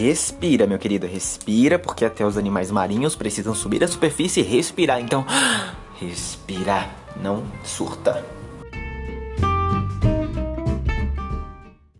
respira, meu querido, respira, porque até os animais marinhos precisam subir à superfície e respirar. Então, respira, não surta.